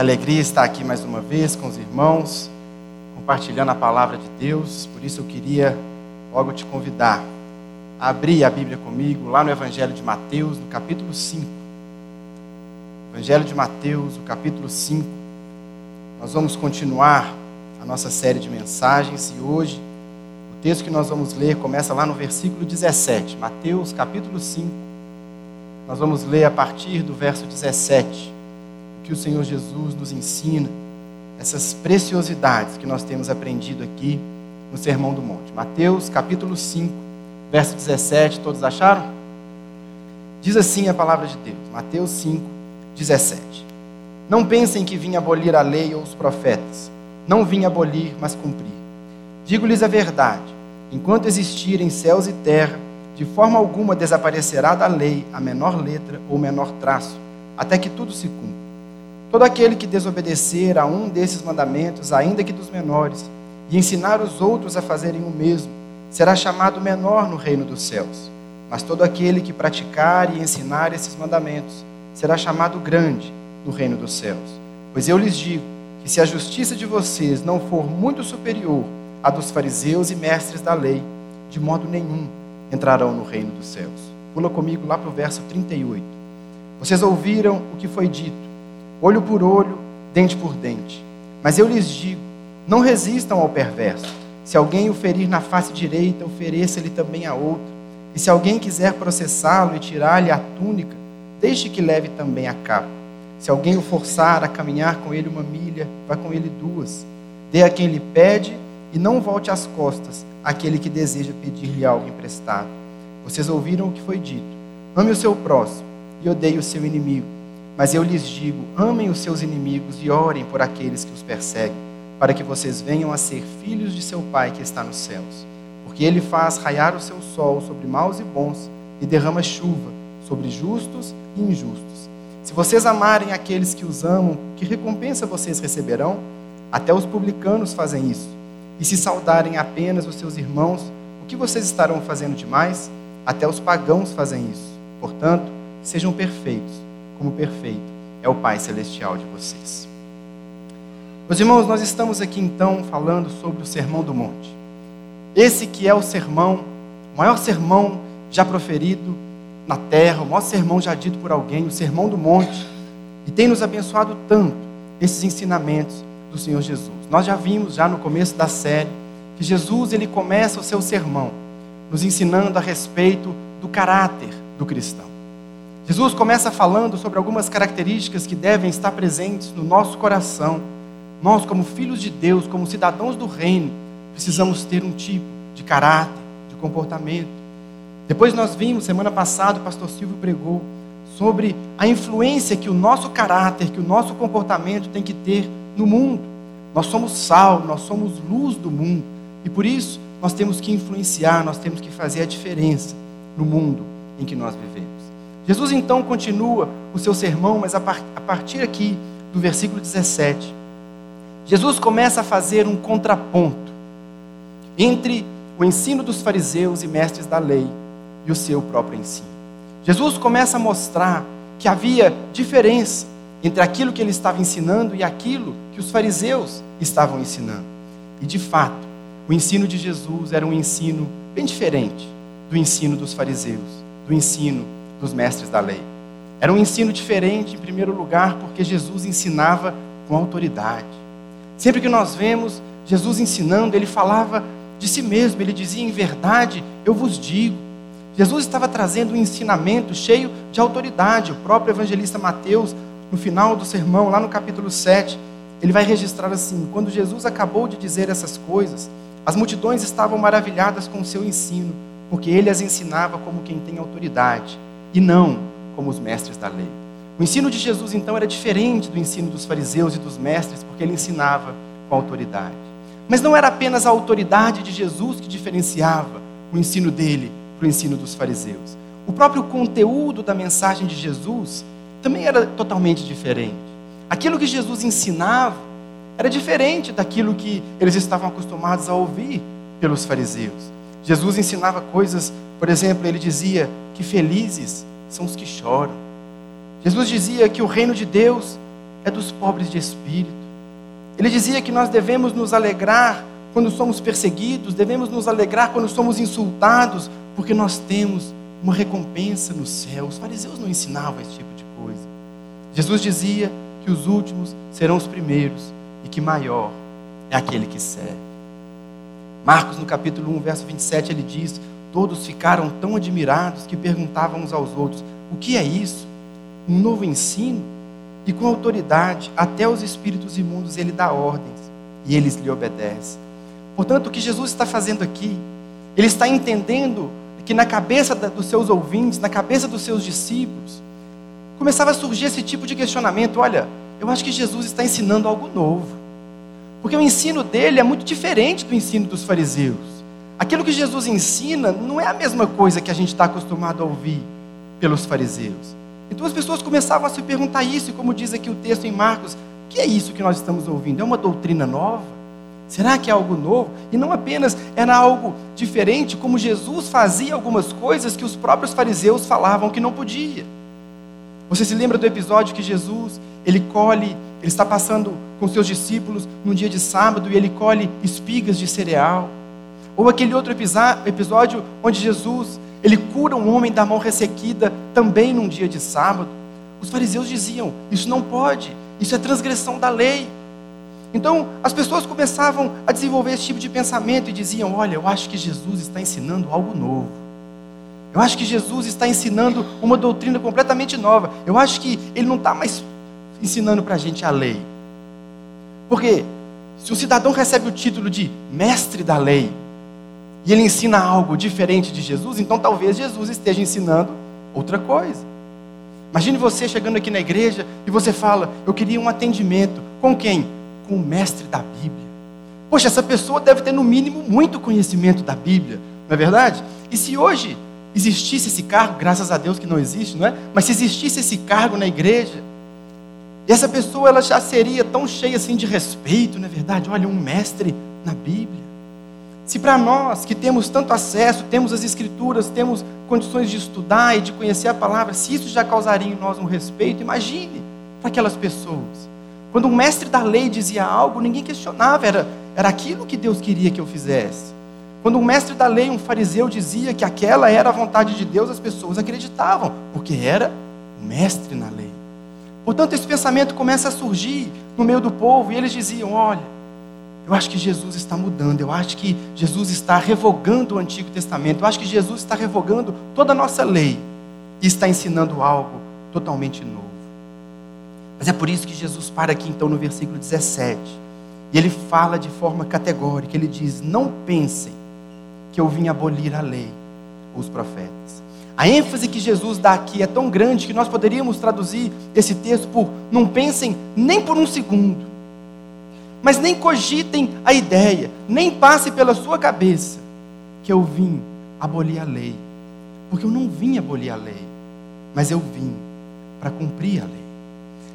Que alegria estar aqui mais uma vez com os irmãos, compartilhando a palavra de Deus. Por isso eu queria logo te convidar a abrir a Bíblia comigo lá no Evangelho de Mateus, no capítulo 5. Evangelho de Mateus, o capítulo 5. Nós vamos continuar a nossa série de mensagens e hoje o texto que nós vamos ler começa lá no versículo 17. Mateus, capítulo 5. Nós vamos ler a partir do verso 17 que o Senhor Jesus nos ensina, essas preciosidades que nós temos aprendido aqui no Sermão do Monte. Mateus capítulo 5, verso 17, todos acharam? Diz assim a palavra de Deus, Mateus 5, 17. Não pensem que vim abolir a lei ou os profetas. Não vim abolir, mas cumprir. Digo-lhes a verdade: enquanto existirem céus e terra, de forma alguma desaparecerá da lei a menor letra ou menor traço, até que tudo se cumpra. Todo aquele que desobedecer a um desses mandamentos, ainda que dos menores, e ensinar os outros a fazerem o mesmo, será chamado menor no reino dos céus. Mas todo aquele que praticar e ensinar esses mandamentos será chamado grande no reino dos céus. Pois eu lhes digo que se a justiça de vocês não for muito superior à dos fariseus e mestres da lei, de modo nenhum entrarão no reino dos céus. Pula comigo lá para o verso 38. Vocês ouviram o que foi dito olho por olho, dente por dente. Mas eu lhes digo: não resistam ao perverso. Se alguém o ferir na face direita, ofereça-lhe também a outra. E se alguém quiser processá-lo e tirar-lhe a túnica, deixe que leve também a capa. Se alguém o forçar a caminhar com ele uma milha, vá com ele duas. Dê a quem lhe pede e não volte as costas àquele que deseja pedir-lhe algo emprestado. Vocês ouviram o que foi dito: ame o seu próximo e odeie o seu inimigo. Mas eu lhes digo: amem os seus inimigos e orem por aqueles que os perseguem, para que vocês venham a ser filhos de seu Pai que está nos céus. Porque ele faz raiar o seu sol sobre maus e bons e derrama chuva sobre justos e injustos. Se vocês amarem aqueles que os amam, que recompensa vocês receberão? Até os publicanos fazem isso. E se saudarem apenas os seus irmãos, o que vocês estarão fazendo demais? Até os pagãos fazem isso. Portanto, sejam perfeitos como perfeito é o Pai Celestial de vocês. Meus irmãos, nós estamos aqui então falando sobre o Sermão do Monte. Esse que é o sermão, o maior sermão já proferido na terra, o maior sermão já dito por alguém, o Sermão do Monte, e tem nos abençoado tanto esses ensinamentos do Senhor Jesus. Nós já vimos já no começo da série que Jesus ele começa o seu sermão nos ensinando a respeito do caráter do cristão. Jesus começa falando sobre algumas características que devem estar presentes no nosso coração. Nós, como filhos de Deus, como cidadãos do reino, precisamos ter um tipo de caráter, de comportamento. Depois nós vimos, semana passada, o pastor Silvio pregou sobre a influência que o nosso caráter, que o nosso comportamento tem que ter no mundo. Nós somos sal, nós somos luz do mundo. E por isso, nós temos que influenciar, nós temos que fazer a diferença no mundo em que nós vivemos. Jesus então continua o seu sermão, mas a partir aqui do versículo 17, Jesus começa a fazer um contraponto entre o ensino dos fariseus e mestres da lei e o seu próprio ensino. Jesus começa a mostrar que havia diferença entre aquilo que ele estava ensinando e aquilo que os fariseus estavam ensinando. E de fato, o ensino de Jesus era um ensino bem diferente do ensino dos fariseus, do ensino dos mestres da lei. Era um ensino diferente, em primeiro lugar, porque Jesus ensinava com autoridade. Sempre que nós vemos Jesus ensinando, ele falava de si mesmo, ele dizia: em verdade, eu vos digo. Jesus estava trazendo um ensinamento cheio de autoridade. O próprio evangelista Mateus, no final do sermão, lá no capítulo 7, ele vai registrar assim: quando Jesus acabou de dizer essas coisas, as multidões estavam maravilhadas com o seu ensino, porque ele as ensinava como quem tem autoridade e não como os mestres da lei. O ensino de Jesus, então, era diferente do ensino dos fariseus e dos mestres, porque ele ensinava com autoridade. Mas não era apenas a autoridade de Jesus que diferenciava o ensino dele para o ensino dos fariseus. O próprio conteúdo da mensagem de Jesus também era totalmente diferente. Aquilo que Jesus ensinava era diferente daquilo que eles estavam acostumados a ouvir pelos fariseus. Jesus ensinava coisas, por exemplo, ele dizia que felizes são os que choram. Jesus dizia que o reino de Deus é dos pobres de espírito. Ele dizia que nós devemos nos alegrar quando somos perseguidos, devemos nos alegrar quando somos insultados, porque nós temos uma recompensa no céu. Os fariseus não ensinavam esse tipo de coisa. Jesus dizia que os últimos serão os primeiros e que maior é aquele que serve. Marcos, no capítulo 1, verso 27, ele diz: Todos ficaram tão admirados que perguntavam uns aos outros: O que é isso? Um novo ensino? E com autoridade, até os espíritos imundos ele dá ordens e eles lhe obedecem. Portanto, o que Jesus está fazendo aqui, ele está entendendo que na cabeça dos seus ouvintes, na cabeça dos seus discípulos, começava a surgir esse tipo de questionamento: olha, eu acho que Jesus está ensinando algo novo. Porque o ensino dele é muito diferente do ensino dos fariseus. Aquilo que Jesus ensina não é a mesma coisa que a gente está acostumado a ouvir pelos fariseus. Então as pessoas começavam a se perguntar isso, e como diz aqui o texto em Marcos, o que é isso que nós estamos ouvindo? É uma doutrina nova? Será que é algo novo? E não apenas era algo diferente, como Jesus fazia algumas coisas que os próprios fariseus falavam que não podia. Você se lembra do episódio que Jesus, ele colhe, ele está passando com seus discípulos num dia de sábado e ele colhe espigas de cereal? Ou aquele outro episódio onde Jesus, ele cura um homem da mão ressequida também num dia de sábado. Os fariseus diziam: Isso não pode, isso é transgressão da lei. Então, as pessoas começavam a desenvolver esse tipo de pensamento e diziam: Olha, eu acho que Jesus está ensinando algo novo. Eu acho que Jesus está ensinando uma doutrina completamente nova. Eu acho que ele não está mais ensinando para a gente a lei. Porque se o cidadão recebe o título de mestre da lei, e ele ensina algo diferente de Jesus, então talvez Jesus esteja ensinando outra coisa. Imagine você chegando aqui na igreja e você fala: Eu queria um atendimento. Com quem? Com o mestre da Bíblia. Poxa, essa pessoa deve ter no mínimo muito conhecimento da Bíblia, não é verdade? E se hoje existisse esse cargo, graças a Deus que não existe, não é? Mas se existisse esse cargo na igreja, essa pessoa ela já seria tão cheia assim de respeito, não é verdade? Olha, um mestre na Bíblia. Se para nós que temos tanto acesso, temos as escrituras, temos condições de estudar e de conhecer a palavra, se isso já causaria em nós um respeito, imagine para aquelas pessoas. Quando um mestre da lei dizia algo, ninguém questionava, era, era aquilo que Deus queria que eu fizesse. Quando um mestre da lei, um fariseu, dizia que aquela era a vontade de Deus, as pessoas acreditavam, porque era o mestre na lei. Portanto, esse pensamento começa a surgir no meio do povo, e eles diziam: olha, eu acho que Jesus está mudando, eu acho que Jesus está revogando o Antigo Testamento, eu acho que Jesus está revogando toda a nossa lei e está ensinando algo totalmente novo. Mas é por isso que Jesus para aqui então no versículo 17. E ele fala de forma categórica, ele diz: "Não pensem que eu vim abolir a lei ou os profetas". A ênfase que Jesus dá aqui é tão grande que nós poderíamos traduzir esse texto por não pensem nem por um segundo mas nem cogitem a ideia, nem passe pela sua cabeça que eu vim abolir a lei. Porque eu não vim abolir a lei, mas eu vim para cumprir a lei.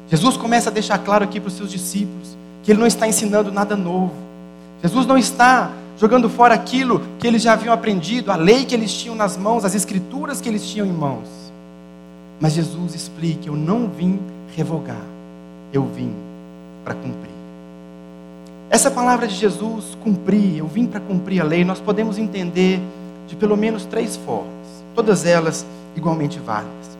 Jesus começa a deixar claro aqui para os seus discípulos que ele não está ensinando nada novo. Jesus não está jogando fora aquilo que eles já haviam aprendido, a lei que eles tinham nas mãos, as escrituras que eles tinham em mãos. Mas Jesus explica: eu não vim revogar, eu vim para cumprir. Essa palavra de Jesus, cumprir, eu vim para cumprir a lei, nós podemos entender de pelo menos três formas, todas elas igualmente válidas.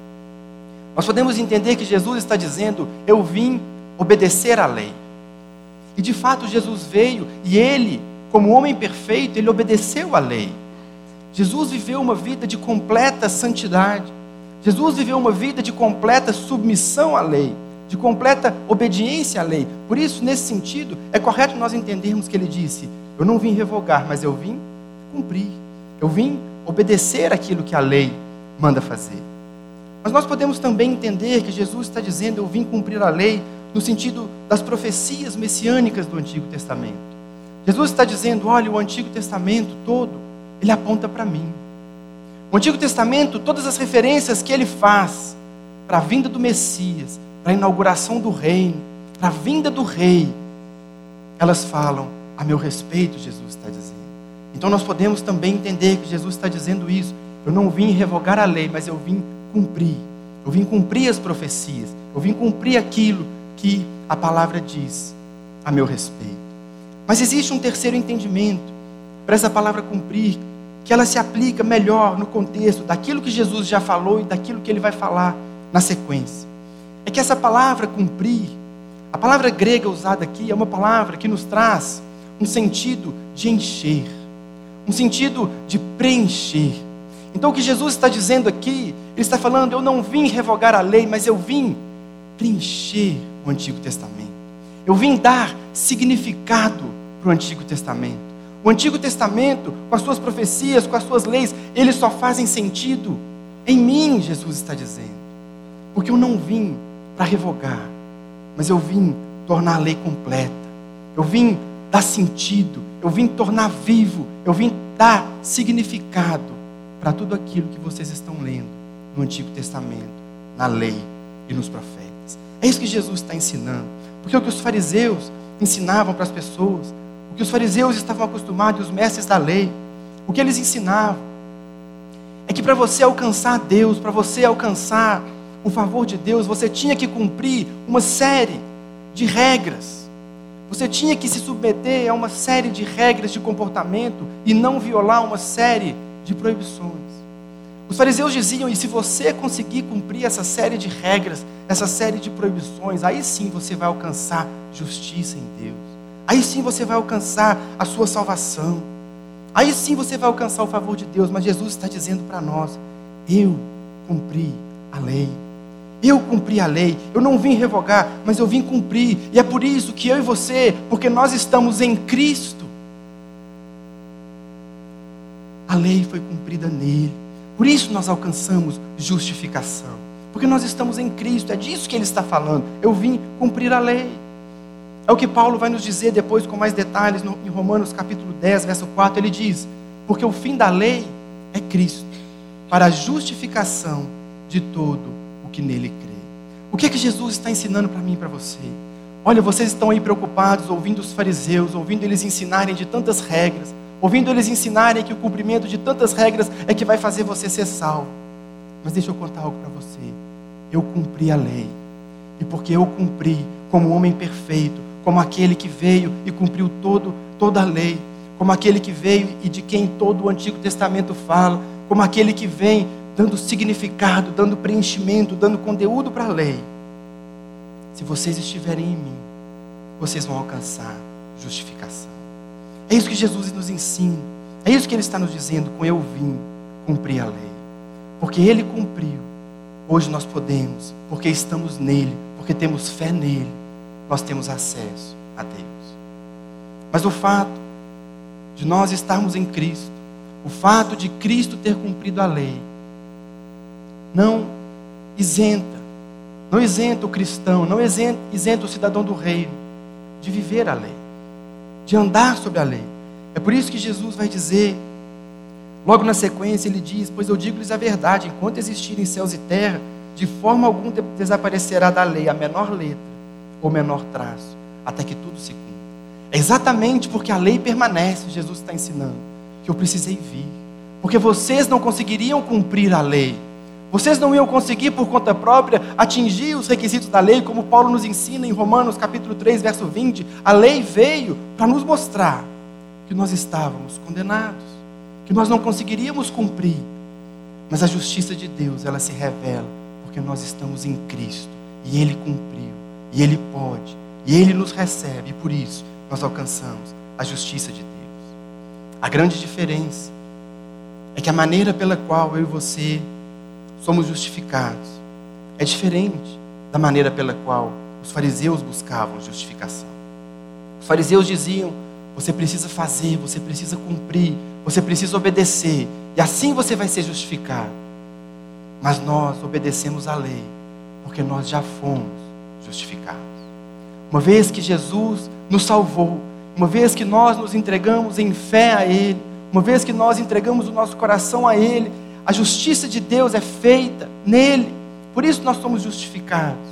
Nós podemos entender que Jesus está dizendo: Eu vim obedecer à lei. E de fato Jesus veio e ele, como homem perfeito, ele obedeceu à lei. Jesus viveu uma vida de completa santidade. Jesus viveu uma vida de completa submissão à lei de completa obediência à lei. Por isso, nesse sentido, é correto nós entendermos que ele disse: Eu não vim revogar, mas eu vim cumprir. Eu vim obedecer aquilo que a lei manda fazer. Mas nós podemos também entender que Jesus está dizendo: Eu vim cumprir a lei no sentido das profecias messiânicas do Antigo Testamento. Jesus está dizendo: Olha, o Antigo Testamento todo, ele aponta para mim. O Antigo Testamento, todas as referências que ele faz para a vinda do Messias, para a inauguração do reino, para a vinda do rei, elas falam a meu respeito, Jesus está dizendo. Então nós podemos também entender que Jesus está dizendo isso. Eu não vim revogar a lei, mas eu vim cumprir. Eu vim cumprir as profecias. Eu vim cumprir aquilo que a palavra diz a meu respeito. Mas existe um terceiro entendimento para essa palavra cumprir, que ela se aplica melhor no contexto daquilo que Jesus já falou e daquilo que ele vai falar na sequência. É que essa palavra cumprir, a palavra grega usada aqui é uma palavra que nos traz um sentido de encher, um sentido de preencher. Então o que Jesus está dizendo aqui, ele está falando: eu não vim revogar a lei, mas eu vim preencher o Antigo Testamento. Eu vim dar significado para o Antigo Testamento. O Antigo Testamento, com as suas profecias, com as suas leis, eles só fazem sentido em mim, Jesus está dizendo. Porque eu não vim para revogar, mas eu vim tornar a lei completa. Eu vim dar sentido, eu vim tornar vivo, eu vim dar significado para tudo aquilo que vocês estão lendo no Antigo Testamento, na lei e nos profetas. É isso que Jesus está ensinando. Porque o que os fariseus ensinavam para as pessoas que os fariseus estavam acostumados, os mestres da lei, o que eles ensinavam, é que para você alcançar Deus, para você alcançar o favor de Deus, você tinha que cumprir uma série de regras. Você tinha que se submeter a uma série de regras de comportamento e não violar uma série de proibições. Os fariseus diziam: e se você conseguir cumprir essa série de regras, essa série de proibições, aí sim você vai alcançar justiça em Deus. Aí sim você vai alcançar a sua salvação. Aí sim você vai alcançar o favor de Deus. Mas Jesus está dizendo para nós: eu cumpri a lei. Eu cumpri a lei. Eu não vim revogar, mas eu vim cumprir. E é por isso que eu e você, porque nós estamos em Cristo, a lei foi cumprida nele. Por isso nós alcançamos justificação. Porque nós estamos em Cristo. É disso que ele está falando. Eu vim cumprir a lei. É o que Paulo vai nos dizer depois com mais detalhes em Romanos capítulo 10, verso 4. Ele diz: Porque o fim da lei é Cristo, para a justificação de todo que nele crê. O que é que Jesus está ensinando para mim e para você? Olha, vocês estão aí preocupados ouvindo os fariseus, ouvindo eles ensinarem de tantas regras, ouvindo eles ensinarem que o cumprimento de tantas regras é que vai fazer você ser salvo. Mas deixa eu contar algo para você. Eu cumpri a lei. E porque eu cumpri como homem perfeito, como aquele que veio e cumpriu todo, toda a lei, como aquele que veio e de quem todo o Antigo Testamento fala, como aquele que vem dando significado, dando preenchimento, dando conteúdo para a lei. Se vocês estiverem em mim, vocês vão alcançar justificação. É isso que Jesus nos ensina. É isso que ele está nos dizendo com eu vim cumprir a lei. Porque ele cumpriu. Hoje nós podemos, porque estamos nele, porque temos fé nele nós temos acesso a Deus. Mas o fato de nós estarmos em Cristo, o fato de Cristo ter cumprido a lei, não isenta, não isenta o cristão, não isenta, isenta o cidadão do reino de viver a lei, de andar sobre a lei. É por isso que Jesus vai dizer, logo na sequência, ele diz: Pois eu digo-lhes a verdade, enquanto existirem céus e terra, de forma alguma desaparecerá da lei a menor letra ou menor traço, até que tudo se cumpra. É exatamente porque a lei permanece, Jesus está ensinando, que eu precisei vir. Porque vocês não conseguiriam cumprir a lei. Vocês não iam conseguir por conta própria atingir os requisitos da lei, como Paulo nos ensina em Romanos capítulo 3, verso 20. A lei veio para nos mostrar que nós estávamos condenados, que nós não conseguiríamos cumprir. Mas a justiça de Deus, ela se revela porque nós estamos em Cristo e ele cumpriu e Ele pode, e Ele nos recebe, e por isso nós alcançamos a justiça de Deus. A grande diferença é que a maneira pela qual eu e você somos justificados é diferente da maneira pela qual os fariseus buscavam justificação. Os fariseus diziam: você precisa fazer, você precisa cumprir, você precisa obedecer, e assim você vai ser justificado. Mas nós obedecemos a lei, porque nós já fomos justificados. Uma vez que Jesus nos salvou, uma vez que nós nos entregamos em fé a Ele, uma vez que nós entregamos o nosso coração a Ele, a justiça de Deus é feita nele, por isso nós somos justificados.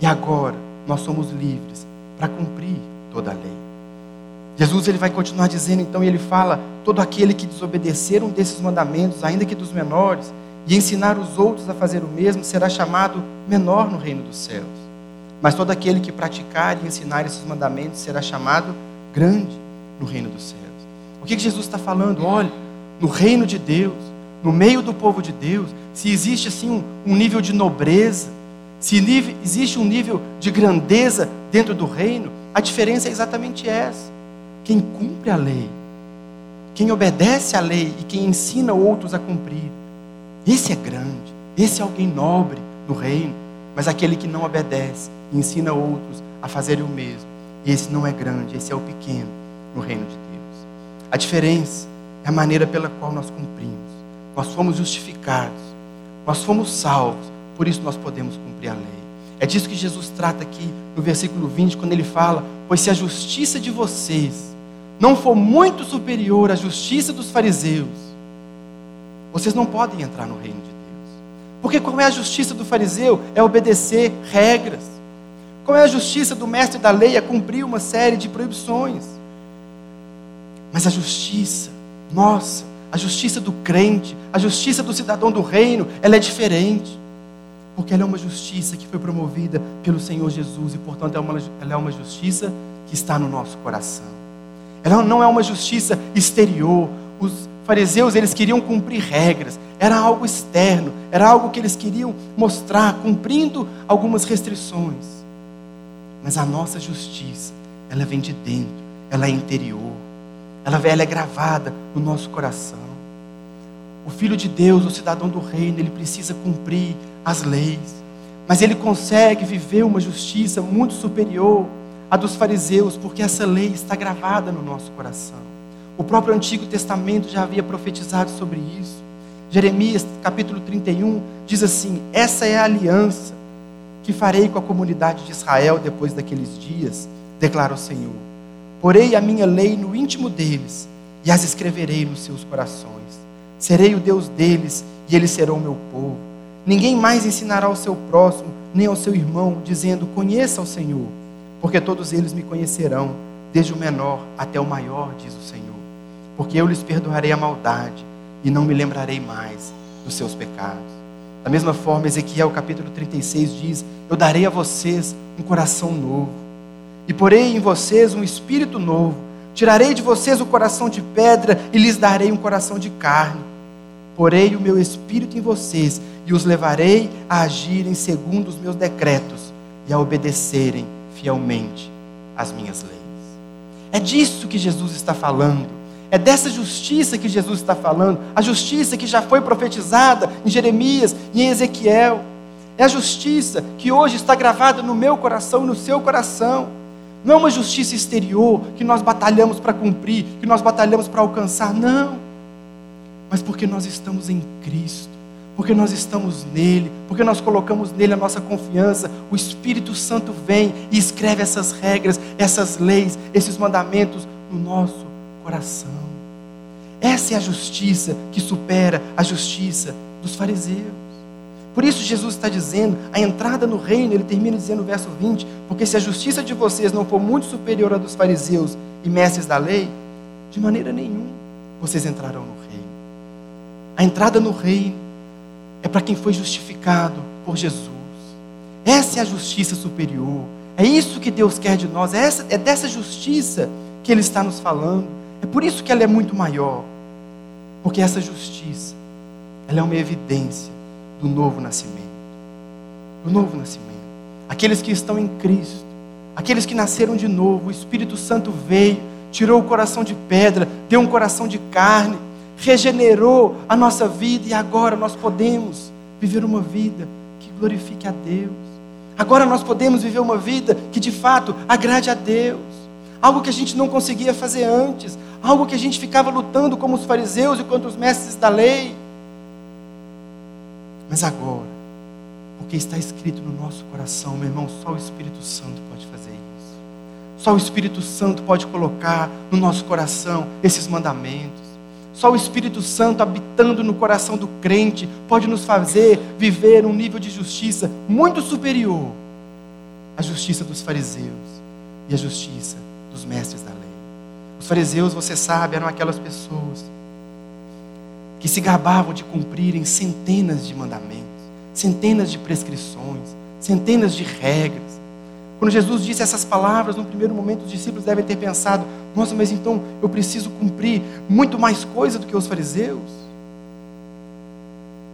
E agora nós somos livres para cumprir toda a lei. Jesus ele vai continuar dizendo, então, e ele fala: todo aquele que desobedecer um desses mandamentos, ainda que dos menores, e ensinar os outros a fazer o mesmo, será chamado menor no reino dos céus. mas todo aquele que praticar e ensinar esses mandamentos será chamado grande no reino dos céus. O que Jesus está falando? Olha, no reino de Deus, no meio do povo de Deus, se existe assim um, um nível de nobreza, se existe um nível de grandeza dentro do reino, a diferença é exatamente essa. Quem cumpre a lei, quem obedece à lei e quem ensina outros a cumprir, esse é grande, esse é alguém nobre no reino. Mas aquele que não obedece e ensina outros a fazerem o mesmo, esse não é grande, esse é o pequeno no reino de Deus. A diferença é a maneira pela qual nós cumprimos. Nós fomos justificados, nós fomos salvos, por isso nós podemos cumprir a lei. É disso que Jesus trata aqui no versículo 20, quando ele fala: Pois se a justiça de vocês não for muito superior à justiça dos fariseus, vocês não podem entrar no reino de Deus. Porque qual é a justiça do fariseu? É obedecer regras. Qual é a justiça do mestre da lei? É cumprir uma série de proibições. Mas a justiça, nossa, a justiça do crente, a justiça do cidadão do reino, ela é diferente. Porque ela é uma justiça que foi promovida pelo Senhor Jesus e, portanto, é ela é uma justiça que está no nosso coração. Ela não é uma justiça exterior. Os fariseus, eles queriam cumprir regras. Era algo externo, era algo que eles queriam mostrar, cumprindo algumas restrições. Mas a nossa justiça, ela vem de dentro, ela é interior. Ela, é gravada no nosso coração. O filho de Deus, o cidadão do reino, ele precisa cumprir as leis. Mas ele consegue viver uma justiça muito superior a dos fariseus, porque essa lei está gravada no nosso coração. O próprio Antigo Testamento já havia profetizado sobre isso. Jeremias, capítulo 31, diz assim: Essa é a aliança que farei com a comunidade de Israel depois daqueles dias, declara o Senhor. Porei a minha lei no íntimo deles e as escreverei nos seus corações. Serei o Deus deles e eles serão meu povo. Ninguém mais ensinará ao seu próximo, nem ao seu irmão, dizendo: Conheça o Senhor porque todos eles me conhecerão, desde o menor até o maior, diz o Senhor. Porque eu lhes perdoarei a maldade e não me lembrarei mais dos seus pecados. Da mesma forma, Ezequiel capítulo 36 diz: Eu darei a vocês um coração novo, e porei em vocês um espírito novo. Tirarei de vocês o coração de pedra e lhes darei um coração de carne. Porei o meu espírito em vocês e os levarei a agirem segundo os meus decretos e a obedecerem fielmente as minhas leis. É disso que Jesus está falando. É dessa justiça que Jesus está falando, a justiça que já foi profetizada em Jeremias e em Ezequiel. É a justiça que hoje está gravada no meu coração e no seu coração. Não é uma justiça exterior que nós batalhamos para cumprir, que nós batalhamos para alcançar, não. Mas porque nós estamos em Cristo porque nós estamos nele, porque nós colocamos nele a nossa confiança, o Espírito Santo vem e escreve essas regras, essas leis, esses mandamentos no nosso coração. Essa é a justiça que supera a justiça dos fariseus. Por isso Jesus está dizendo, a entrada no reino, ele termina dizendo no verso 20, porque se a justiça de vocês não for muito superior à dos fariseus e mestres da lei, de maneira nenhuma vocês entrarão no reino. A entrada no reino é para quem foi justificado por Jesus. Essa é a justiça superior. É isso que Deus quer de nós. É, essa, é dessa justiça que Ele está nos falando. É por isso que ela é muito maior. Porque essa justiça, ela é uma evidência do novo nascimento. Do novo nascimento. Aqueles que estão em Cristo, aqueles que nasceram de novo, o Espírito Santo veio, tirou o coração de pedra, deu um coração de carne, regenerou a nossa vida e agora nós podemos viver uma vida que glorifique a Deus. Agora nós podemos viver uma vida que de fato agrade a Deus. Algo que a gente não conseguia fazer antes, algo que a gente ficava lutando como os fariseus e contra os mestres da lei. Mas agora, porque está escrito no nosso coração, meu irmão, só o Espírito Santo pode fazer isso. Só o Espírito Santo pode colocar no nosso coração esses mandamentos. Só o Espírito Santo habitando no coração do crente pode nos fazer viver um nível de justiça muito superior à justiça dos fariseus e à justiça dos mestres da lei. Os fariseus, você sabe, eram aquelas pessoas que se gabavam de cumprirem centenas de mandamentos, centenas de prescrições, centenas de regras. Quando Jesus disse essas palavras, no primeiro momento os discípulos devem ter pensado: nossa, mas então eu preciso cumprir muito mais coisa do que os fariseus?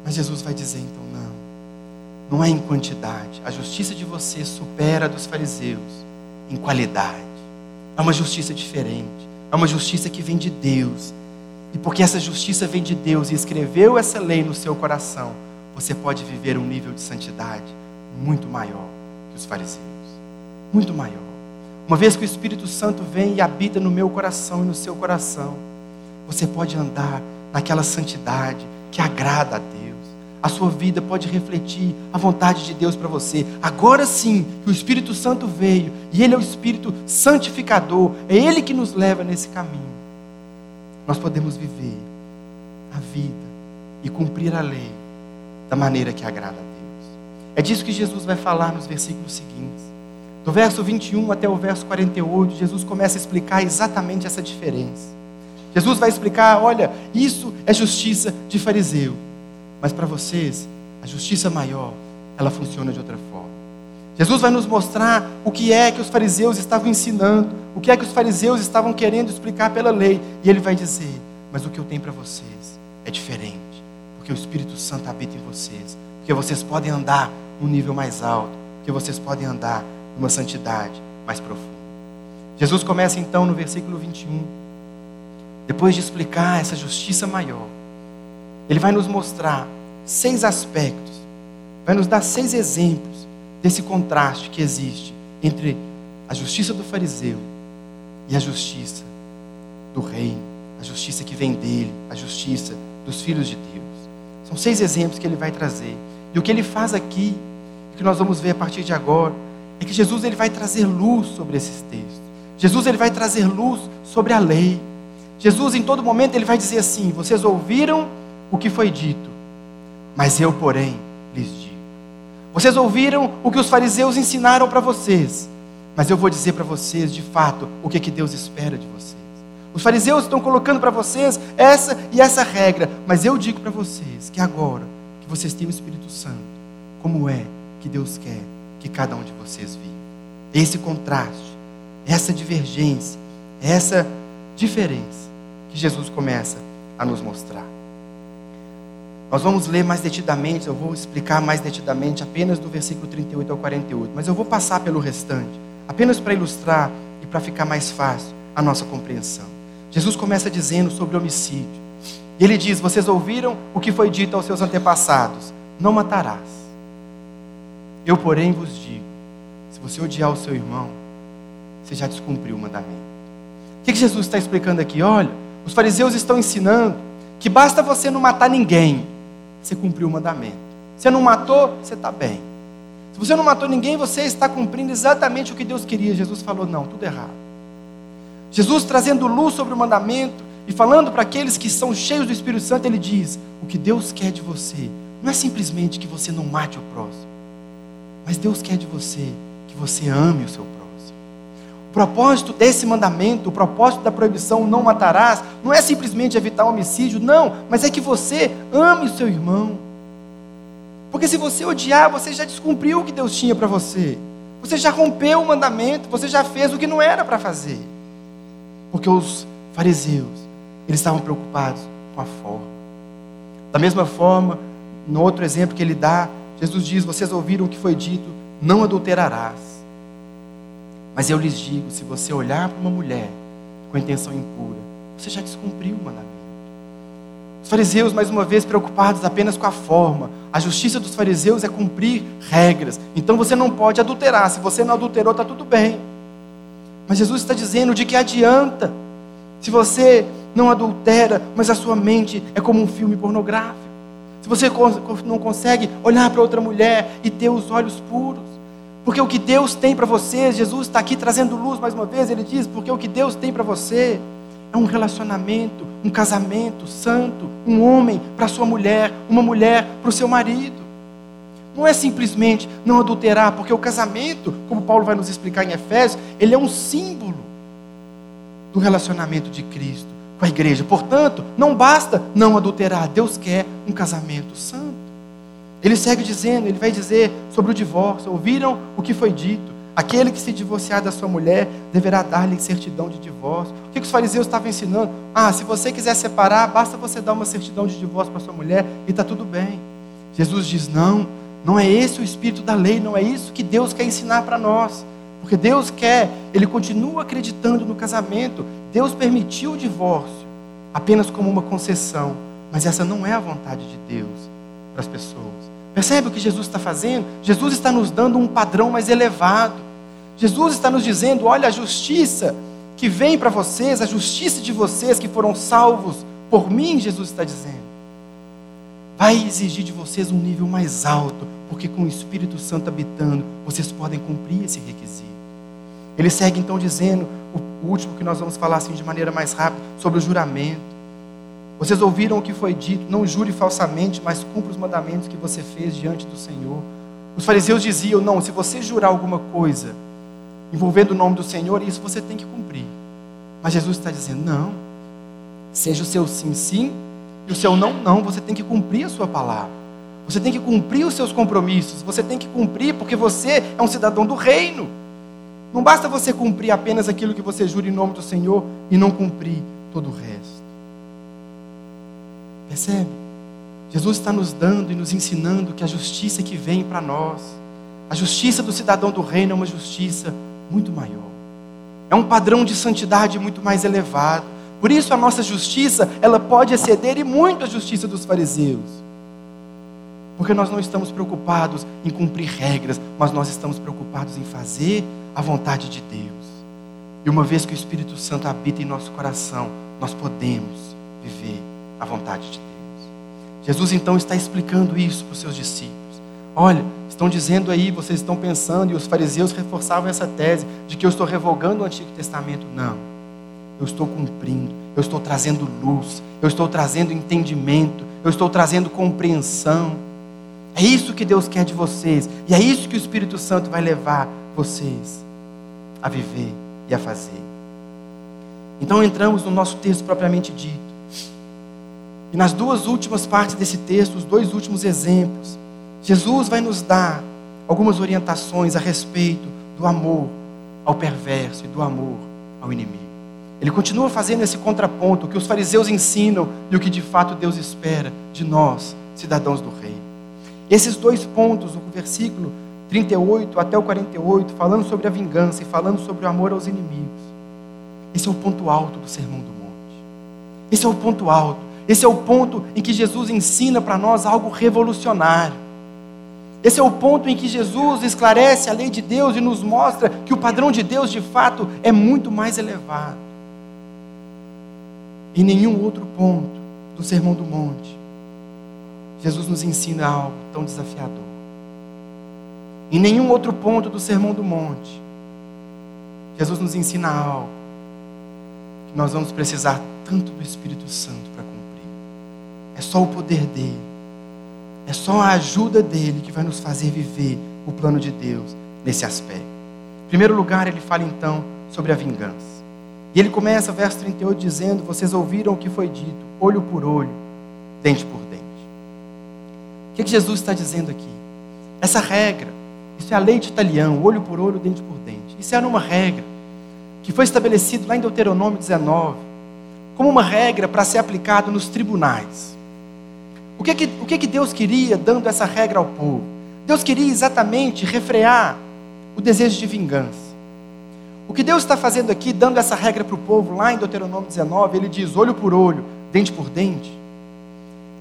Mas Jesus vai dizer então: não, não é em quantidade. A justiça de você supera a dos fariseus em qualidade. É uma justiça diferente. É uma justiça que vem de Deus. E porque essa justiça vem de Deus e escreveu essa lei no seu coração, você pode viver um nível de santidade muito maior que os fariseus muito maior. Uma vez que o Espírito Santo vem e habita no meu coração e no seu coração, você pode andar naquela santidade que agrada a Deus. A sua vida pode refletir a vontade de Deus para você. Agora sim, que o Espírito Santo veio e Ele é o Espírito santificador, é Ele que nos leva nesse caminho. Nós podemos viver a vida e cumprir a lei da maneira que agrada a Deus. É disso que Jesus vai falar nos versículos seguintes. Do verso 21 até o verso 48, Jesus começa a explicar exatamente essa diferença. Jesus vai explicar: olha, isso é justiça de fariseu. Mas para vocês, a justiça maior, ela funciona de outra forma. Jesus vai nos mostrar o que é que os fariseus estavam ensinando, o que é que os fariseus estavam querendo explicar pela lei. E ele vai dizer: Mas o que eu tenho para vocês é diferente, porque o Espírito Santo habita em vocês, porque vocês podem andar num nível mais alto, porque vocês podem andar uma santidade mais profunda. Jesus começa então no versículo 21, depois de explicar essa justiça maior, ele vai nos mostrar seis aspectos, vai nos dar seis exemplos desse contraste que existe entre a justiça do fariseu e a justiça do reino, a justiça que vem dele, a justiça dos filhos de Deus. São seis exemplos que ele vai trazer. E o que ele faz aqui, que nós vamos ver a partir de agora, é que Jesus ele vai trazer luz sobre esses textos. Jesus ele vai trazer luz sobre a lei. Jesus em todo momento ele vai dizer assim: vocês ouviram o que foi dito, mas eu, porém. Vocês ouviram o que os fariseus ensinaram para vocês, mas eu vou dizer para vocês de fato o que, que Deus espera de vocês. Os fariseus estão colocando para vocês essa e essa regra, mas eu digo para vocês que agora que vocês têm o Espírito Santo, como é que Deus quer que cada um de vocês vive. Esse contraste, essa divergência, essa diferença que Jesus começa a nos mostrar. Nós vamos ler mais detidamente, eu vou explicar mais detidamente apenas do versículo 38 ao 48, mas eu vou passar pelo restante, apenas para ilustrar e para ficar mais fácil a nossa compreensão. Jesus começa dizendo sobre homicídio. E ele diz: Vocês ouviram o que foi dito aos seus antepassados: Não matarás. Eu, porém, vos digo: se você odiar o seu irmão, você já descumpriu o mandamento. O que Jesus está explicando aqui? Olha, os fariseus estão ensinando que basta você não matar ninguém, você cumpriu o mandamento. Você não matou, você está bem. Se você não matou ninguém, você está cumprindo exatamente o que Deus queria. Jesus falou: não, tudo errado. Jesus trazendo luz sobre o mandamento e falando para aqueles que são cheios do Espírito Santo, ele diz: o que Deus quer de você não é simplesmente que você não mate o próximo. Mas Deus quer de você que você ame o seu próximo. O propósito desse mandamento, o propósito da proibição não matarás, não é simplesmente evitar homicídio, não, mas é que você ame o seu irmão. Porque se você odiar, você já descumpriu o que Deus tinha para você. Você já rompeu o mandamento, você já fez o que não era para fazer. Porque os fariseus, eles estavam preocupados com a forma. Da mesma forma, no outro exemplo que ele dá, Jesus diz: Vocês ouviram o que foi dito, não adulterarás. Mas eu lhes digo: se você olhar para uma mulher com intenção impura, você já descumpriu o mandamento. Os fariseus, mais uma vez, preocupados apenas com a forma. A justiça dos fariseus é cumprir regras. Então você não pode adulterar. Se você não adulterou, está tudo bem. Mas Jesus está dizendo de que adianta se você não adultera, mas a sua mente é como um filme pornográfico se você não consegue olhar para outra mulher e ter os olhos puros, porque o que Deus tem para você, Jesus está aqui trazendo luz mais uma vez, ele diz, porque o que Deus tem para você é um relacionamento, um casamento santo, um homem para sua mulher, uma mulher para o seu marido. Não é simplesmente não adulterar, porque o casamento, como Paulo vai nos explicar em Efésios, ele é um símbolo do relacionamento de Cristo com a igreja. Portanto, não basta não adulterar, Deus quer um casamento santo. Ele segue dizendo, ele vai dizer sobre o divórcio: ouviram o que foi dito, Aquele que se divorciar da sua mulher deverá dar-lhe certidão de divórcio. O que os fariseus estavam ensinando? Ah, se você quiser separar, basta você dar uma certidão de divórcio para sua mulher e está tudo bem. Jesus diz: não, não é esse o espírito da lei, não é isso que Deus quer ensinar para nós. Porque Deus quer, Ele continua acreditando no casamento. Deus permitiu o divórcio apenas como uma concessão, mas essa não é a vontade de Deus para as pessoas. Percebe o que Jesus está fazendo? Jesus está nos dando um padrão mais elevado. Jesus está nos dizendo: olha, a justiça que vem para vocês, a justiça de vocês que foram salvos por mim, Jesus está dizendo, vai exigir de vocês um nível mais alto, porque com o Espírito Santo habitando, vocês podem cumprir esse requisito. Ele segue então dizendo, o último que nós vamos falar assim de maneira mais rápida, sobre o juramento. Vocês ouviram o que foi dito: não jure falsamente, mas cumpra os mandamentos que você fez diante do Senhor. Os fariseus diziam: não, se você jurar alguma coisa envolvendo o nome do Senhor, isso você tem que cumprir. Mas Jesus está dizendo: não, seja o seu sim, sim, e o seu não, não. Você tem que cumprir a sua palavra. Você tem que cumprir os seus compromissos. Você tem que cumprir porque você é um cidadão do reino. Não basta você cumprir apenas aquilo que você jura em nome do Senhor e não cumprir todo o resto. Percebe? Jesus está nos dando e nos ensinando que a justiça que vem para nós, a justiça do cidadão do reino é uma justiça muito maior. É um padrão de santidade muito mais elevado. Por isso a nossa justiça, ela pode exceder e muito a justiça dos fariseus. Porque nós não estamos preocupados em cumprir regras, mas nós estamos preocupados em fazer a vontade de Deus. E uma vez que o Espírito Santo habita em nosso coração, nós podemos viver a vontade de Deus. Jesus então está explicando isso para os seus discípulos. Olha, estão dizendo aí, vocês estão pensando, e os fariseus reforçavam essa tese de que eu estou revogando o Antigo Testamento. Não. Eu estou cumprindo, eu estou trazendo luz, eu estou trazendo entendimento, eu estou trazendo compreensão. É isso que Deus quer de vocês, e é isso que o Espírito Santo vai levar vocês a viver e a fazer. Então entramos no nosso texto propriamente dito. E nas duas últimas partes desse texto, os dois últimos exemplos, Jesus vai nos dar algumas orientações a respeito do amor ao perverso e do amor ao inimigo. Ele continua fazendo esse contraponto, o que os fariseus ensinam e o que de fato Deus espera de nós, cidadãos do Rei. Esses dois pontos, o versículo 38 até o 48, falando sobre a vingança e falando sobre o amor aos inimigos. Esse é o ponto alto do Sermão do Monte. Esse é o ponto alto. Esse é o ponto em que Jesus ensina para nós algo revolucionário. Esse é o ponto em que Jesus esclarece a lei de Deus e nos mostra que o padrão de Deus, de fato, é muito mais elevado. Em nenhum outro ponto do Sermão do Monte, Jesus nos ensina algo tão desafiador. Em nenhum outro ponto do Sermão do Monte, Jesus nos ensina algo que nós vamos precisar tanto do Espírito Santo para é só o poder dele. É só a ajuda dele que vai nos fazer viver o plano de Deus nesse aspecto. Em primeiro lugar, ele fala então sobre a vingança. E ele começa, verso 38, dizendo: Vocês ouviram o que foi dito, olho por olho, dente por dente. O que, que Jesus está dizendo aqui? Essa regra, isso é a lei de italiano, olho por olho, dente por dente. Isso era uma regra que foi estabelecida lá em Deuteronômio 19, como uma regra para ser aplicada nos tribunais. O que, que, o que, que Deus queria dando essa regra ao povo? Deus queria exatamente refrear o desejo de vingança. O que Deus está fazendo aqui, dando essa regra para o povo, lá em Deuteronômio 19, ele diz: olho por olho, dente por dente.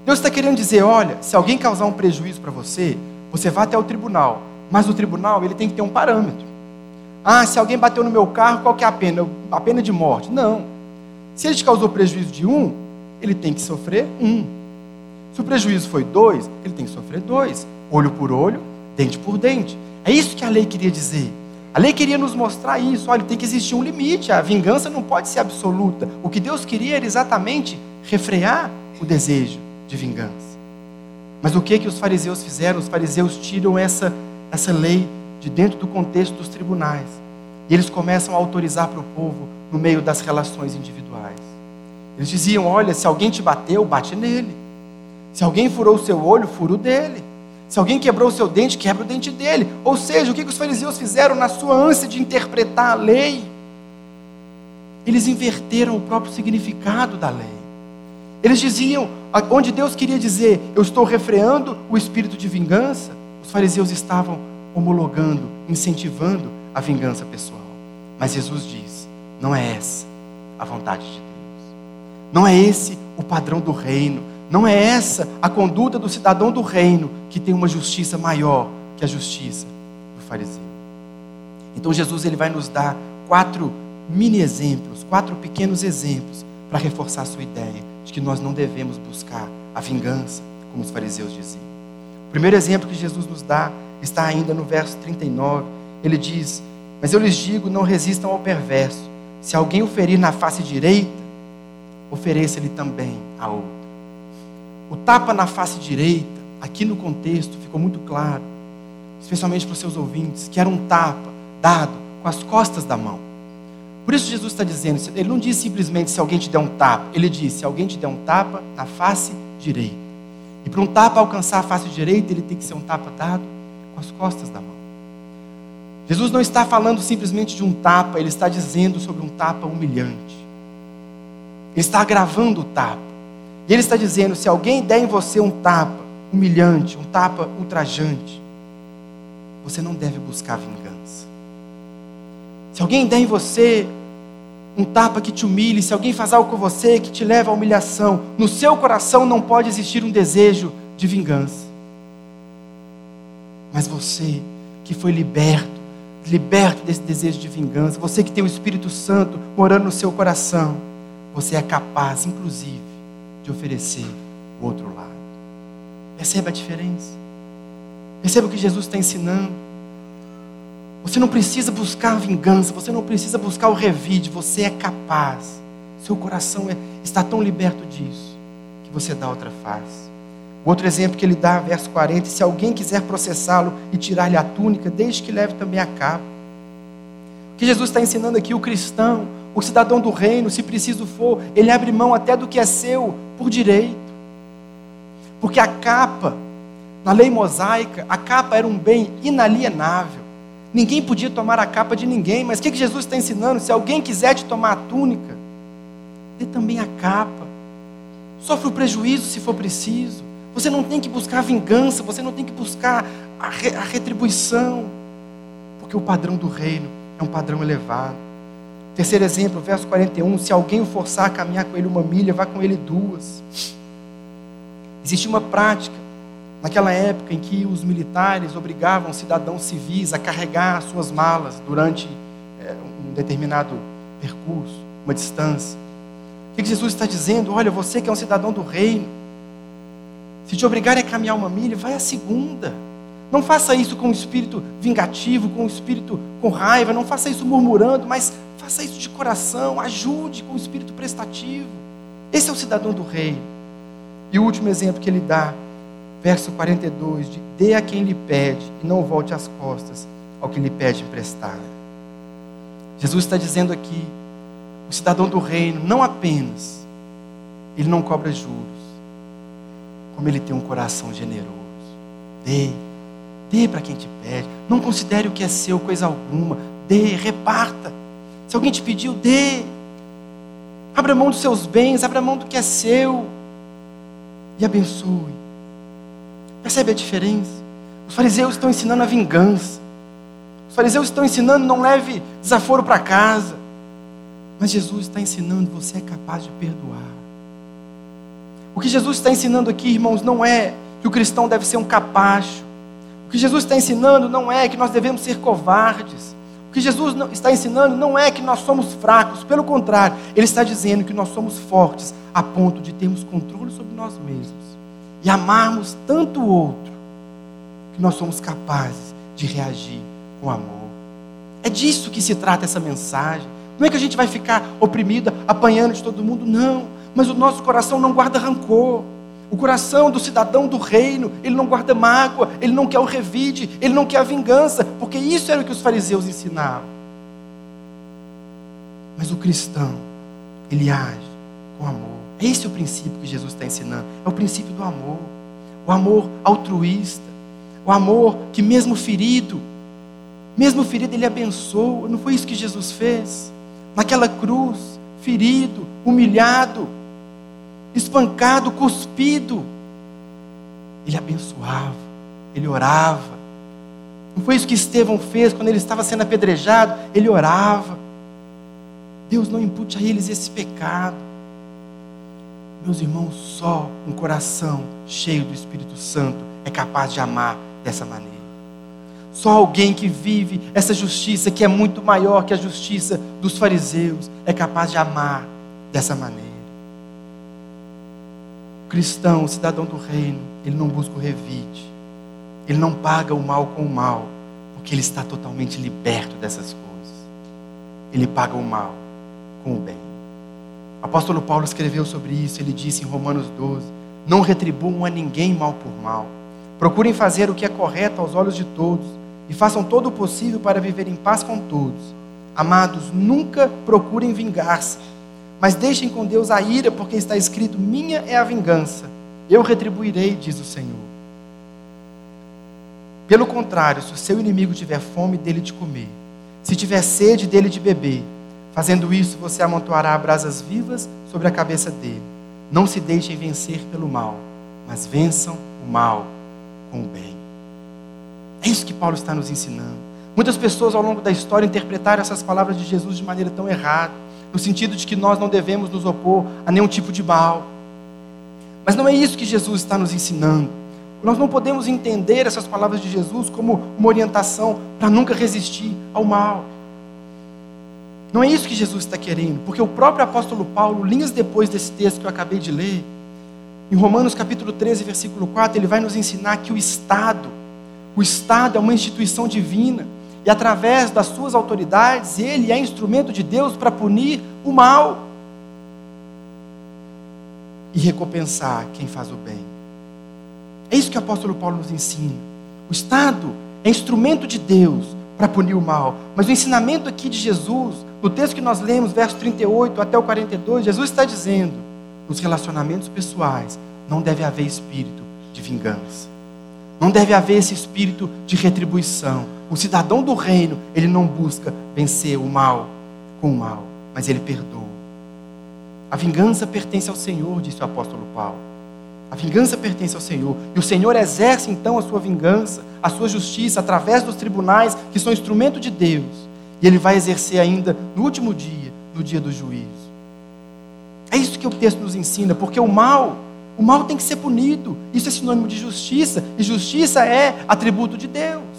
Deus está querendo dizer: olha, se alguém causar um prejuízo para você, você vai até o tribunal, mas o tribunal ele tem que ter um parâmetro. Ah, se alguém bateu no meu carro, qual que é a pena? A pena de morte? Não. Se ele te causou prejuízo de um, ele tem que sofrer um. Se o prejuízo foi dois, ele tem que sofrer dois. Olho por olho, dente por dente. É isso que a lei queria dizer. A lei queria nos mostrar isso. Olha, tem que existir um limite. A vingança não pode ser absoluta. O que Deus queria era exatamente refrear o desejo de vingança. Mas o que que os fariseus fizeram? Os fariseus tiram essa, essa lei de dentro do contexto dos tribunais. E eles começam a autorizar para o povo no meio das relações individuais. Eles diziam: olha, se alguém te bateu, bate nele. Se alguém furou o seu olho, fura o dele. Se alguém quebrou o seu dente, quebra o dente dele. Ou seja, o que os fariseus fizeram na sua ânsia de interpretar a lei? Eles inverteram o próprio significado da lei. Eles diziam, onde Deus queria dizer, eu estou refreando o espírito de vingança, os fariseus estavam homologando, incentivando a vingança pessoal. Mas Jesus diz: não é essa a vontade de Deus. Não é esse o padrão do reino. Não é essa a conduta do cidadão do reino que tem uma justiça maior que a justiça do fariseu. Então Jesus ele vai nos dar quatro mini exemplos, quatro pequenos exemplos para reforçar a sua ideia de que nós não devemos buscar a vingança, como os fariseus diziam. O primeiro exemplo que Jesus nos dá está ainda no verso 39. Ele diz: Mas eu lhes digo, não resistam ao perverso. Se alguém o ferir na face direita, ofereça-lhe também a outra. O tapa na face direita, aqui no contexto, ficou muito claro, especialmente para os seus ouvintes, que era um tapa dado com as costas da mão. Por isso Jesus está dizendo, ele não diz simplesmente se alguém te der um tapa, ele diz se alguém te der um tapa na face direita. E para um tapa alcançar a face direita, ele tem que ser um tapa dado com as costas da mão. Jesus não está falando simplesmente de um tapa, ele está dizendo sobre um tapa humilhante. Ele está agravando o tapa. E ele está dizendo: se alguém der em você um tapa humilhante, um tapa ultrajante, você não deve buscar vingança. Se alguém der em você um tapa que te humilhe, se alguém faz algo com você que te leva à humilhação, no seu coração não pode existir um desejo de vingança. Mas você que foi liberto, liberto desse desejo de vingança, você que tem o Espírito Santo morando no seu coração, você é capaz, inclusive, de oferecer o outro lado. Perceba a diferença. Perceba o que Jesus está ensinando. Você não precisa buscar vingança, você não precisa buscar o revide, você é capaz. Seu coração é, está tão liberto disso que você dá outra face. Outro exemplo que ele dá, verso 40, se alguém quiser processá-lo e tirar-lhe a túnica, deixe que leve também a capa. O que Jesus está ensinando aqui, o cristão, o cidadão do reino, se preciso for, ele abre mão até do que é seu por direito. Porque a capa, na lei mosaica, a capa era um bem inalienável. Ninguém podia tomar a capa de ninguém, mas o que Jesus está ensinando? Se alguém quiser te tomar a túnica, dê também a capa. Sofre o prejuízo se for preciso. Você não tem que buscar vingança, você não tem que buscar a, re, a retribuição, porque o padrão do reino é um padrão elevado. Terceiro exemplo, verso 41: se alguém o forçar a caminhar com ele uma milha, vá com ele duas. Existia uma prática naquela época em que os militares obrigavam cidadãos civis a carregar suas malas durante é, um determinado percurso, uma distância. O que Jesus está dizendo? Olha, você que é um cidadão do reino, se te obrigarem a caminhar uma milha, vai a segunda. Não faça isso com um espírito vingativo, com um espírito com raiva, não faça isso murmurando, mas faça isso de coração, ajude com um espírito prestativo. Esse é o cidadão do reino. E o último exemplo que ele dá, verso 42, de dê a quem lhe pede e não volte as costas ao que lhe pede emprestado. Jesus está dizendo aqui, o cidadão do reino, não apenas, ele não cobra juros, como ele tem um coração generoso. Dê, dê para quem te pede, não considere o que é seu coisa alguma, dê, reparta. Se alguém te pediu, dê. Abra mão dos seus bens, abra mão do que é seu e abençoe. Percebe a diferença? Os fariseus estão ensinando a vingança. Os fariseus estão ensinando não leve desaforo para casa. Mas Jesus está ensinando você é capaz de perdoar. O que Jesus está ensinando aqui, irmãos, não é que o cristão deve ser um capacho. O que Jesus está ensinando não é que nós devemos ser covardes. O que Jesus está ensinando não é que nós somos fracos, pelo contrário, Ele está dizendo que nós somos fortes a ponto de termos controle sobre nós mesmos e amarmos tanto o outro que nós somos capazes de reagir com amor. É disso que se trata essa mensagem. Não é que a gente vai ficar oprimida, apanhando de todo mundo, não. Mas o nosso coração não guarda rancor. O coração do cidadão do reino, ele não guarda mágoa, ele não quer o revide, ele não quer a vingança, porque isso era o que os fariseus ensinavam. Mas o cristão, ele age com amor. Esse é o princípio que Jesus está ensinando. É o princípio do amor. O amor altruísta. O amor que, mesmo ferido, mesmo ferido, ele abençoa. Não foi isso que Jesus fez? Naquela cruz, ferido, humilhado, espancado, cuspido, ele abençoava, ele orava. Não foi isso que Estevão fez quando ele estava sendo apedrejado? Ele orava. Deus não impute a eles esse pecado. Meus irmãos, só um coração cheio do Espírito Santo é capaz de amar dessa maneira. Só alguém que vive essa justiça, que é muito maior que a justiça dos fariseus, é capaz de amar dessa maneira. Cristão, o cidadão do reino, ele não busca o revide, ele não paga o mal com o mal, porque ele está totalmente liberto dessas coisas. Ele paga o mal com o bem. O apóstolo Paulo escreveu sobre isso, ele disse em Romanos 12: Não retribuam a ninguém mal por mal. Procurem fazer o que é correto aos olhos de todos e façam todo o possível para viver em paz com todos. Amados, nunca procurem vingar-se, mas deixem com Deus a ira, porque está escrito: Minha é a vingança, eu retribuirei, diz o Senhor. Pelo contrário, se o seu inimigo tiver fome, dele de comer, se tiver sede, dele de beber, fazendo isso, você amontoará brasas vivas sobre a cabeça dele. Não se deixem vencer pelo mal, mas vençam o mal com o bem. É isso que Paulo está nos ensinando. Muitas pessoas ao longo da história interpretaram essas palavras de Jesus de maneira tão errada, no sentido de que nós não devemos nos opor a nenhum tipo de mal. Mas não é isso que Jesus está nos ensinando. Nós não podemos entender essas palavras de Jesus como uma orientação para nunca resistir ao mal. Não é isso que Jesus está querendo, porque o próprio apóstolo Paulo, linhas depois desse texto que eu acabei de ler, em Romanos capítulo 13, versículo 4, ele vai nos ensinar que o Estado, o Estado é uma instituição divina, e através das suas autoridades, ele é instrumento de Deus para punir o mal e recompensar quem faz o bem. É isso que o apóstolo Paulo nos ensina. O Estado é instrumento de Deus para punir o mal. Mas o ensinamento aqui de Jesus, no texto que nós lemos, verso 38 até o 42, Jesus está dizendo: nos relacionamentos pessoais não deve haver espírito de vingança. Não deve haver esse espírito de retribuição. O cidadão do reino, ele não busca vencer o mal com o mal, mas ele perdoa. A vingança pertence ao Senhor, disse o apóstolo Paulo. A vingança pertence ao Senhor. E o Senhor exerce então a sua vingança, a sua justiça, através dos tribunais, que são instrumento de Deus. E ele vai exercer ainda no último dia, no dia do juízo. É isso que o texto nos ensina, porque o mal, o mal tem que ser punido. Isso é sinônimo de justiça, e justiça é atributo de Deus.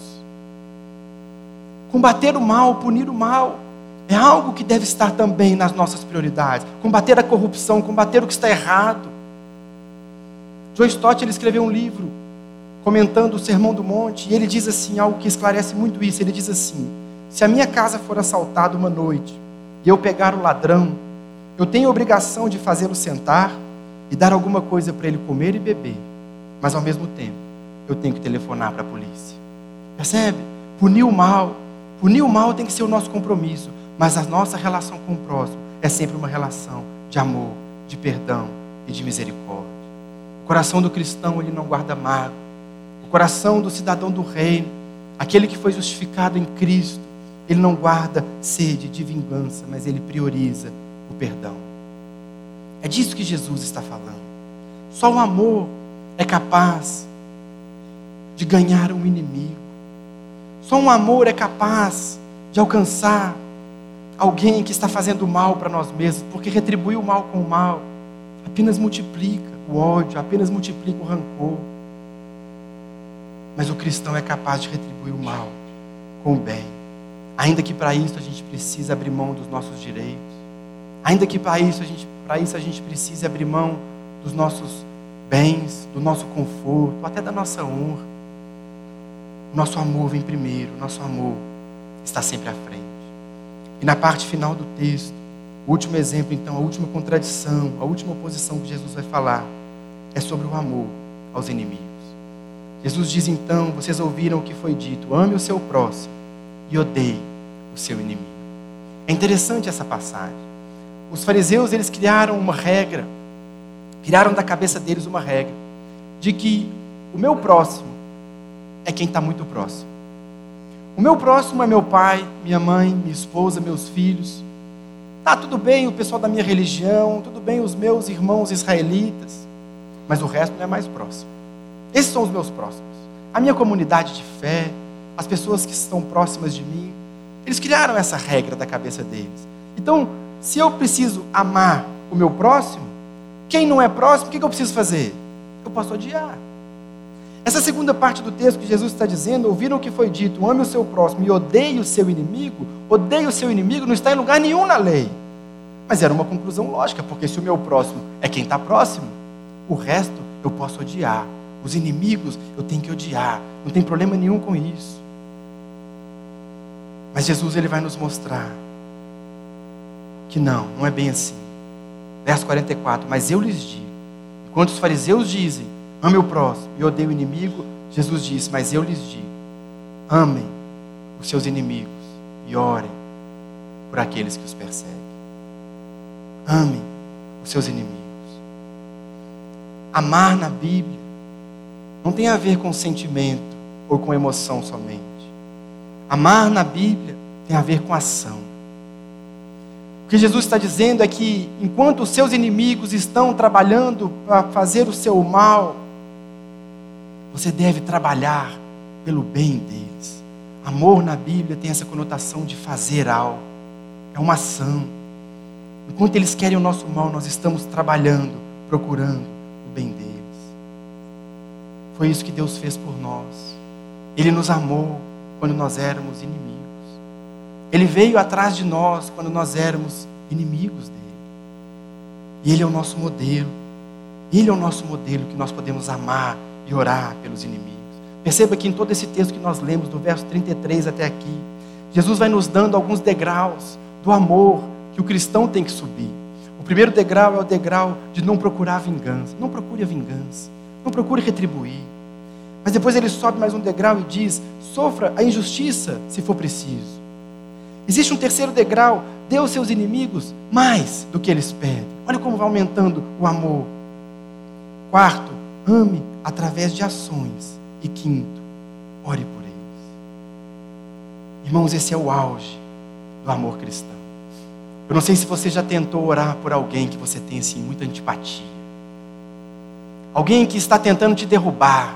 Combater o mal, punir o mal, é algo que deve estar também nas nossas prioridades. Combater a corrupção, combater o que está errado. Joe Stott ele escreveu um livro comentando o Sermão do Monte e ele diz assim algo que esclarece muito isso. Ele diz assim: se a minha casa for assaltada uma noite e eu pegar o ladrão, eu tenho a obrigação de fazê-lo sentar e dar alguma coisa para ele comer e beber, mas ao mesmo tempo eu tenho que telefonar para a polícia. Percebe? Punir o mal, punir o mal tem que ser o nosso compromisso, mas a nossa relação com o próximo é sempre uma relação de amor, de perdão e de misericórdia. O coração do cristão ele não guarda mágoa. O coração do cidadão do reino, aquele que foi justificado em Cristo, ele não guarda sede de vingança, mas ele prioriza o perdão. É disso que Jesus está falando. Só o amor é capaz de ganhar um inimigo. Só um amor é capaz de alcançar alguém que está fazendo mal para nós mesmos, porque retribuir o mal com o mal apenas multiplica o ódio, apenas multiplica o rancor. Mas o cristão é capaz de retribuir o mal com o bem. Ainda que para isso a gente precise abrir mão dos nossos direitos. Ainda que para isso a gente, para isso a gente precise abrir mão dos nossos bens, do nosso conforto, até da nossa honra. Nosso amor vem primeiro, nosso amor está sempre à frente. E na parte final do texto, o último exemplo, então, a última contradição, a última oposição que Jesus vai falar é sobre o amor aos inimigos. Jesus diz então: vocês ouviram o que foi dito, ame o seu próximo e odeie o seu inimigo. É interessante essa passagem. Os fariseus eles criaram uma regra, criaram da cabeça deles uma regra de que o meu próximo é quem está muito próximo. O meu próximo é meu pai, minha mãe, minha esposa, meus filhos. Tá tudo bem o pessoal da minha religião, tudo bem os meus irmãos israelitas, mas o resto não é mais próximo. Esses são os meus próximos. A minha comunidade de fé, as pessoas que estão próximas de mim, eles criaram essa regra da cabeça deles. Então, se eu preciso amar o meu próximo, quem não é próximo, o que eu preciso fazer? Eu posso odiar. Essa segunda parte do texto que Jesus está dizendo, ouviram o que foi dito, ame o seu próximo e odeie o seu inimigo, odeie o seu inimigo, não está em lugar nenhum na lei. Mas era uma conclusão lógica, porque se o meu próximo é quem está próximo, o resto eu posso odiar. Os inimigos eu tenho que odiar, não tem problema nenhum com isso. Mas Jesus ele vai nos mostrar que não, não é bem assim. Verso 44, mas eu lhes digo, enquanto os fariseus dizem, ame o próximo e odeie o inimigo, Jesus disse, mas eu lhes digo, amem os seus inimigos e orem por aqueles que os perseguem. Amem os seus inimigos. Amar na Bíblia não tem a ver com sentimento ou com emoção somente. Amar na Bíblia tem a ver com ação. O que Jesus está dizendo é que enquanto os seus inimigos estão trabalhando para fazer o seu mal, você deve trabalhar pelo bem deles. Amor na Bíblia tem essa conotação de fazer algo, é uma ação. Enquanto eles querem o nosso mal, nós estamos trabalhando, procurando o bem deles. Foi isso que Deus fez por nós. Ele nos amou quando nós éramos inimigos. Ele veio atrás de nós quando nós éramos inimigos dele. E ele é o nosso modelo. Ele é o nosso modelo que nós podemos amar e orar pelos inimigos. Perceba que em todo esse texto que nós lemos, do verso 33 até aqui, Jesus vai nos dando alguns degraus do amor que o cristão tem que subir. O primeiro degrau é o degrau de não procurar vingança. Não procure a vingança. Não procure retribuir. Mas depois ele sobe mais um degrau e diz: sofra a injustiça se for preciso. Existe um terceiro degrau: dê aos seus inimigos mais do que eles pedem. Olha como vai aumentando o amor. Quarto, ame através de ações. E quinto, ore por eles. Irmãos, esse é o auge do amor cristão. Eu não sei se você já tentou orar por alguém que você tem assim muita antipatia. Alguém que está tentando te derrubar.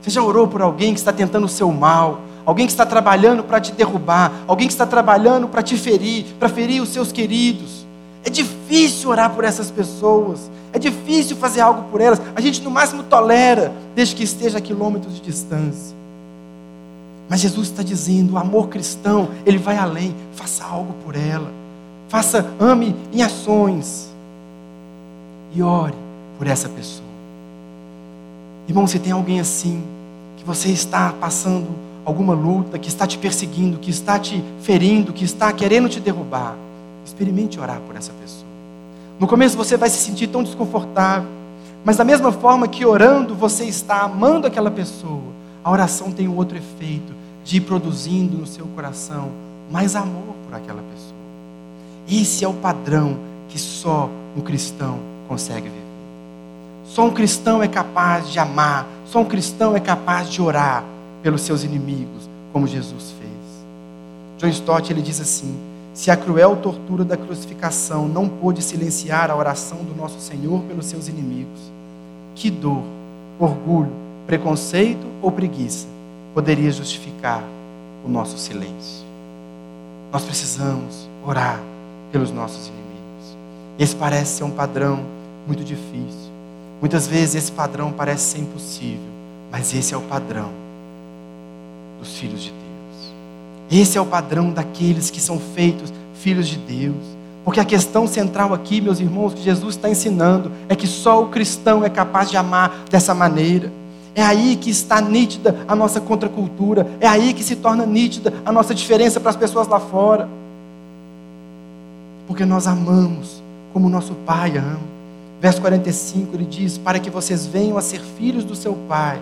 Você já orou por alguém que está tentando o seu mal? Alguém que está trabalhando para te derrubar? Alguém que está trabalhando para te ferir, para ferir os seus queridos? É difícil orar por essas pessoas. É difícil fazer algo por elas. A gente no máximo tolera, desde que esteja a quilômetros de distância. Mas Jesus está dizendo: o amor cristão, ele vai além. Faça algo por ela. Faça, ame em ações. E ore por essa pessoa. Irmão, se tem alguém assim, que você está passando alguma luta, que está te perseguindo, que está te ferindo, que está querendo te derrubar, experimente orar por essa pessoa. No começo você vai se sentir tão desconfortável, mas da mesma forma que orando você está amando aquela pessoa, a oração tem um outro efeito de ir produzindo no seu coração mais amor por aquela pessoa. Esse é o padrão que só um cristão consegue viver. Só um cristão é capaz de amar, só um cristão é capaz de orar pelos seus inimigos, como Jesus fez. John Stott ele diz assim: se a cruel tortura da crucificação não pôde silenciar a oração do nosso Senhor pelos seus inimigos, que dor, orgulho, preconceito ou preguiça poderia justificar o nosso silêncio? Nós precisamos orar pelos nossos inimigos. Esse parece ser um padrão muito difícil. Muitas vezes esse padrão parece ser impossível, mas esse é o padrão dos filhos de Deus. Esse é o padrão daqueles que são feitos filhos de Deus. Porque a questão central aqui, meus irmãos, que Jesus está ensinando é que só o cristão é capaz de amar dessa maneira. É aí que está nítida a nossa contracultura. É aí que se torna nítida a nossa diferença para as pessoas lá fora. Porque nós amamos como nosso Pai ama. Verso 45 ele diz: Para que vocês venham a ser filhos do seu Pai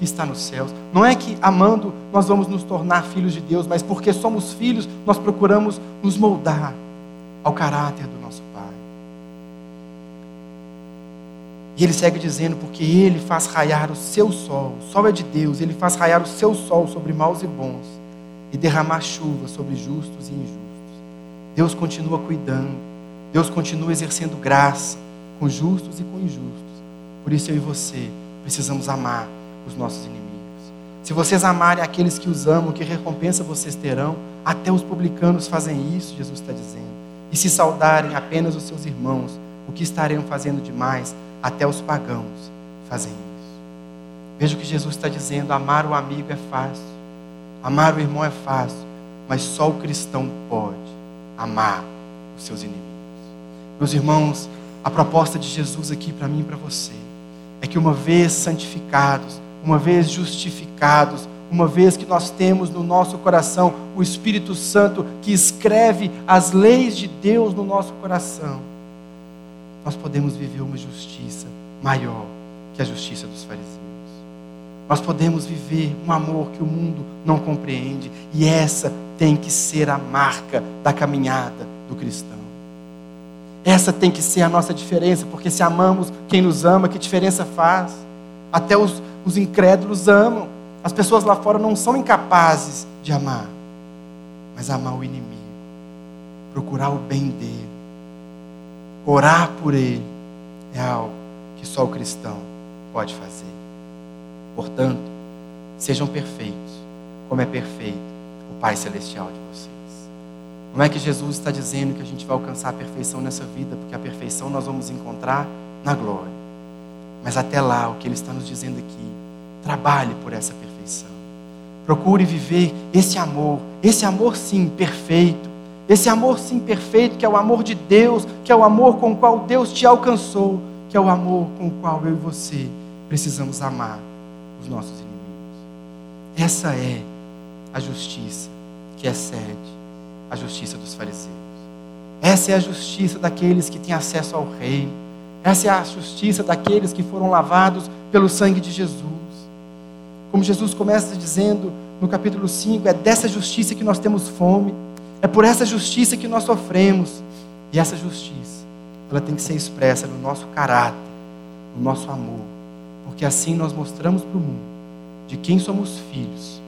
que está nos céus. Não é que amando nós vamos nos tornar filhos de Deus, mas porque somos filhos, nós procuramos nos moldar ao caráter do nosso Pai. E ele segue dizendo: porque ele faz raiar o seu sol, o sol é de Deus, ele faz raiar o seu sol sobre maus e bons e derramar chuva sobre justos e injustos. Deus continua cuidando, Deus continua exercendo graça com justos e com injustos. Por isso eu e você precisamos amar os nossos inimigos. Se vocês amarem aqueles que os amam, que recompensa vocês terão? Até os publicanos fazem isso, Jesus está dizendo. E se saudarem apenas os seus irmãos, o que estariam fazendo demais? Até os pagãos fazem isso. Veja o que Jesus está dizendo: amar o amigo é fácil, amar o irmão é fácil, mas só o cristão pode amar os seus inimigos. Meus irmãos, a proposta de Jesus aqui para mim e para você é que uma vez santificados, uma vez justificados, uma vez que nós temos no nosso coração o Espírito Santo que escreve as leis de Deus no nosso coração, nós podemos viver uma justiça maior que a justiça dos fariseus. Nós podemos viver um amor que o mundo não compreende, e essa tem que ser a marca da caminhada do cristão. Essa tem que ser a nossa diferença, porque se amamos quem nos ama, que diferença faz? Até os, os incrédulos amam. As pessoas lá fora não são incapazes de amar, mas amar o inimigo, procurar o bem dele, orar por ele, é algo que só o cristão pode fazer. Portanto, sejam perfeitos, como é perfeito o Pai Celestial de vocês. Não é que Jesus está dizendo que a gente vai alcançar a perfeição nessa vida, porque a perfeição nós vamos encontrar na glória. Mas até lá, o que Ele está nos dizendo aqui, trabalhe por essa perfeição. Procure viver esse amor, esse amor sim perfeito, esse amor sim perfeito, que é o amor de Deus, que é o amor com o qual Deus te alcançou, que é o amor com o qual eu e você precisamos amar os nossos inimigos. Essa é a justiça que excede a justiça dos fariseus. Essa é a justiça daqueles que têm acesso ao reino. Essa é a justiça daqueles que foram lavados pelo sangue de Jesus. Como Jesus começa dizendo no capítulo 5, é dessa justiça que nós temos fome, é por essa justiça que nós sofremos. E essa justiça, ela tem que ser expressa no nosso caráter, no nosso amor, porque assim nós mostramos para o mundo de quem somos filhos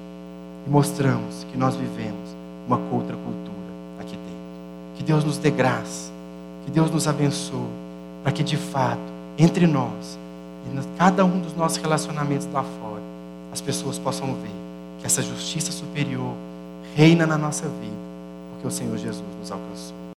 e mostramos que nós vivemos uma outra cultura aqui dentro. Que Deus nos dê graça, que Deus nos abençoe, para que de fato, entre nós, e em cada um dos nossos relacionamentos lá fora, as pessoas possam ver que essa justiça superior reina na nossa vida, porque o Senhor Jesus nos alcançou.